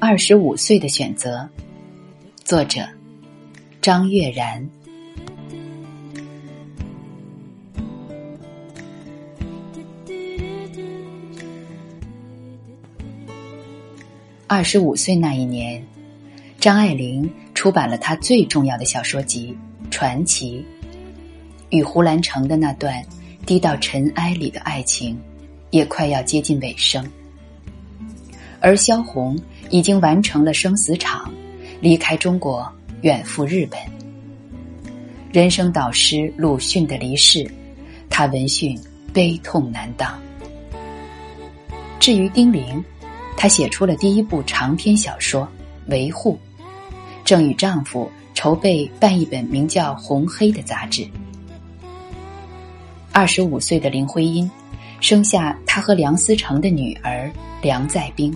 二十五岁的选择》，作者张悦然。二十五岁那一年，张爱玲出版了她最重要的小说集《传奇》，与胡兰成的那段低到尘埃里的爱情，也快要接近尾声。而萧红已经完成了生死场，离开中国，远赴日本。人生导师鲁迅的离世，他闻讯悲痛难当。至于丁玲，她写出了第一部长篇小说《维护》，正与丈夫筹备办一本名叫《红黑》的杂志。二十五岁的林徽因，生下她和梁思成的女儿梁再冰。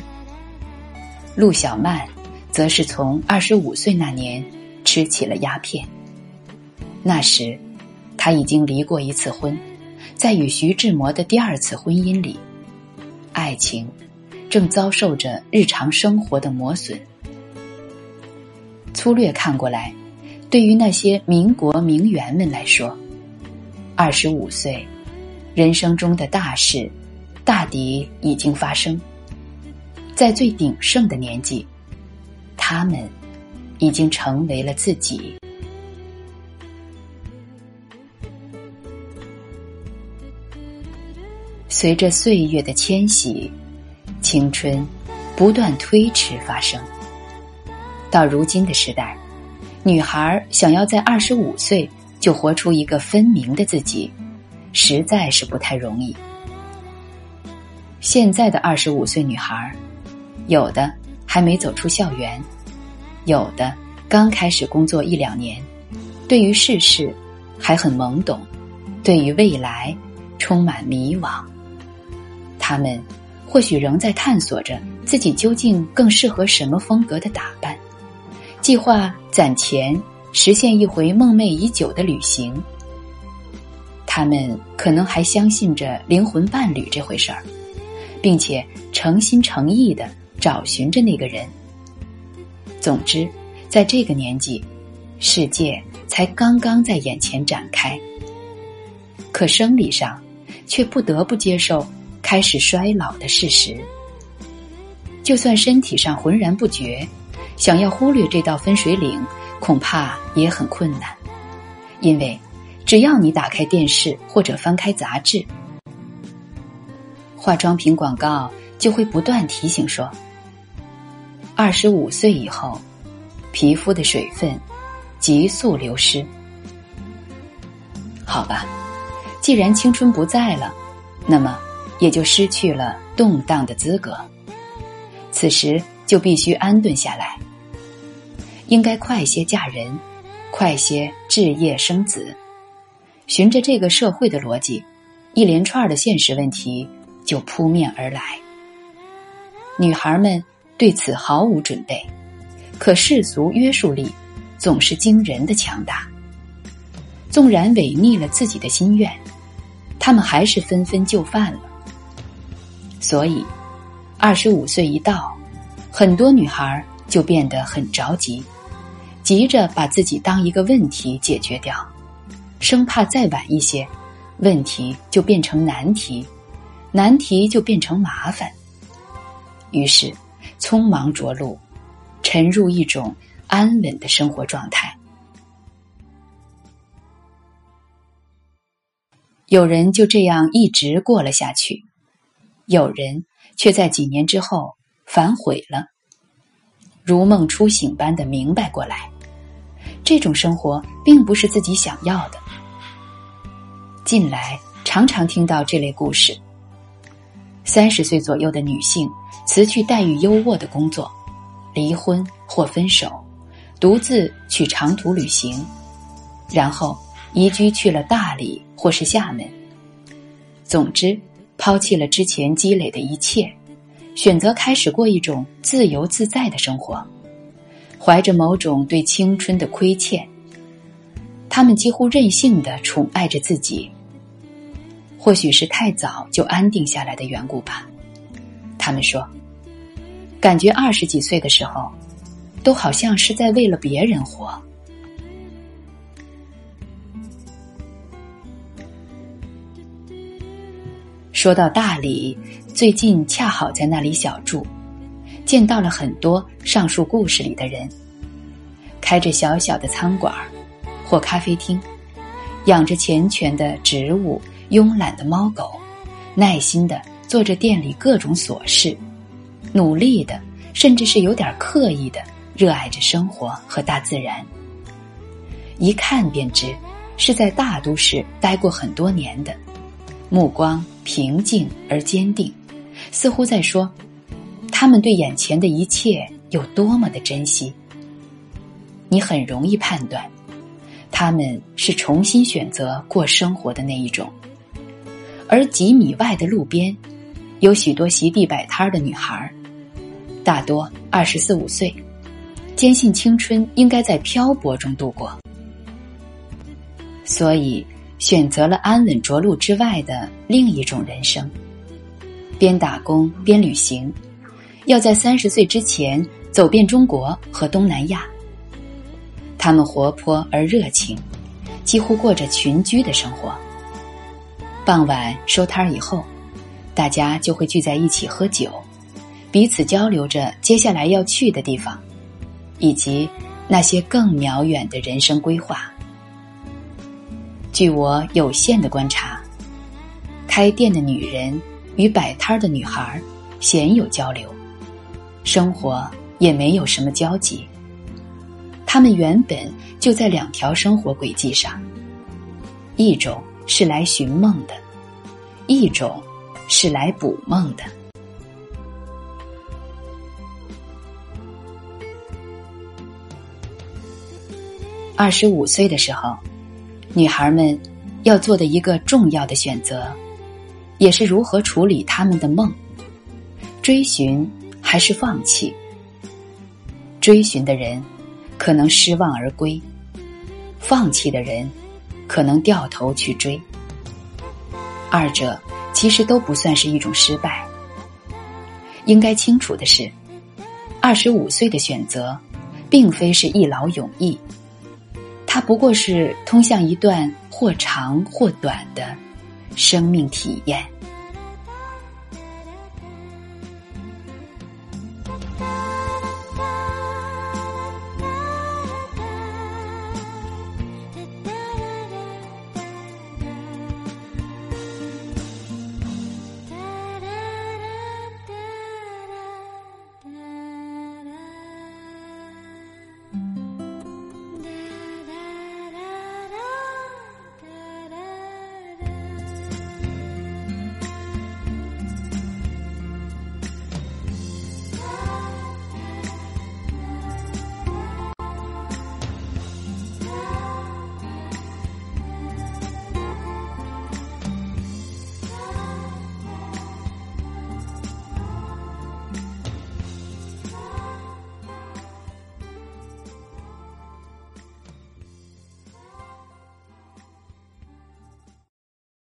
陆小曼，则是从二十五岁那年吃起了鸦片。那时，她已经离过一次婚，在与徐志摩的第二次婚姻里，爱情正遭受着日常生活的磨损。粗略看过来，对于那些民国名媛们来说，二十五岁，人生中的大事，大抵已经发生。在最鼎盛的年纪，他们已经成为了自己。随着岁月的迁徙，青春不断推迟发生。到如今的时代，女孩想要在二十五岁就活出一个分明的自己，实在是不太容易。现在的二十五岁女孩。有的还没走出校园，有的刚开始工作一两年，对于世事还很懵懂，对于未来充满迷惘。他们或许仍在探索着自己究竟更适合什么风格的打扮，计划攒钱实现一回梦寐已久的旅行。他们可能还相信着灵魂伴侣这回事儿，并且诚心诚意的。找寻着那个人。总之，在这个年纪，世界才刚刚在眼前展开。可生理上，却不得不接受开始衰老的事实。就算身体上浑然不觉，想要忽略这道分水岭，恐怕也很困难。因为，只要你打开电视或者翻开杂志，化妆品广告就会不断提醒说。二十五岁以后，皮肤的水分急速流失。好吧，既然青春不在了，那么也就失去了动荡的资格。此时就必须安顿下来，应该快些嫁人，快些置业生子。循着这个社会的逻辑，一连串的现实问题就扑面而来。女孩们。对此毫无准备，可世俗约束力总是惊人的强大。纵然违逆了自己的心愿，他们还是纷纷就范了。所以，二十五岁一到，很多女孩就变得很着急，急着把自己当一个问题解决掉，生怕再晚一些，问题就变成难题，难题就变成麻烦。于是。匆忙着陆，沉入一种安稳的生活状态。有人就这样一直过了下去，有人却在几年之后反悔了，如梦初醒般的明白过来，这种生活并不是自己想要的。近来常常听到这类故事。三十岁左右的女性辞去待遇优渥的工作，离婚或分手，独自去长途旅行，然后移居去了大理或是厦门。总之，抛弃了之前积累的一切，选择开始过一种自由自在的生活，怀着某种对青春的亏欠，他们几乎任性的宠爱着自己。或许是太早就安定下来的缘故吧。他们说：“感觉二十几岁的时候，都好像是在为了别人活。说到大理，最近恰好在那里小住，见到了很多上述故事里的人，开着小小的餐馆或咖啡厅，养着缱绻的植物、慵懒的猫狗，耐心的做着店里各种琐事，努力的，甚至是有点刻意的热爱着生活和大自然。一看便知是在大都市待过很多年的，目光。平静而坚定，似乎在说：“他们对眼前的一切有多么的珍惜。”你很容易判断，他们是重新选择过生活的那一种。而几米外的路边，有许多席地摆摊的女孩，大多二十四五岁，坚信青春应该在漂泊中度过，所以。选择了安稳着陆之外的另一种人生，边打工边旅行，要在三十岁之前走遍中国和东南亚。他们活泼而热情，几乎过着群居的生活。傍晚收摊儿以后，大家就会聚在一起喝酒，彼此交流着接下来要去的地方，以及那些更遥远的人生规划。据我有限的观察，开店的女人与摆摊的女孩鲜有交流，生活也没有什么交集。他们原本就在两条生活轨迹上，一种是来寻梦的，一种是来捕梦的。二十五岁的时候。女孩们要做的一个重要的选择，也是如何处理他们的梦：追寻还是放弃？追寻的人可能失望而归，放弃的人可能掉头去追。二者其实都不算是一种失败。应该清楚的是，二十五岁的选择，并非是一劳永逸。它不过是通向一段或长或短的生命体验。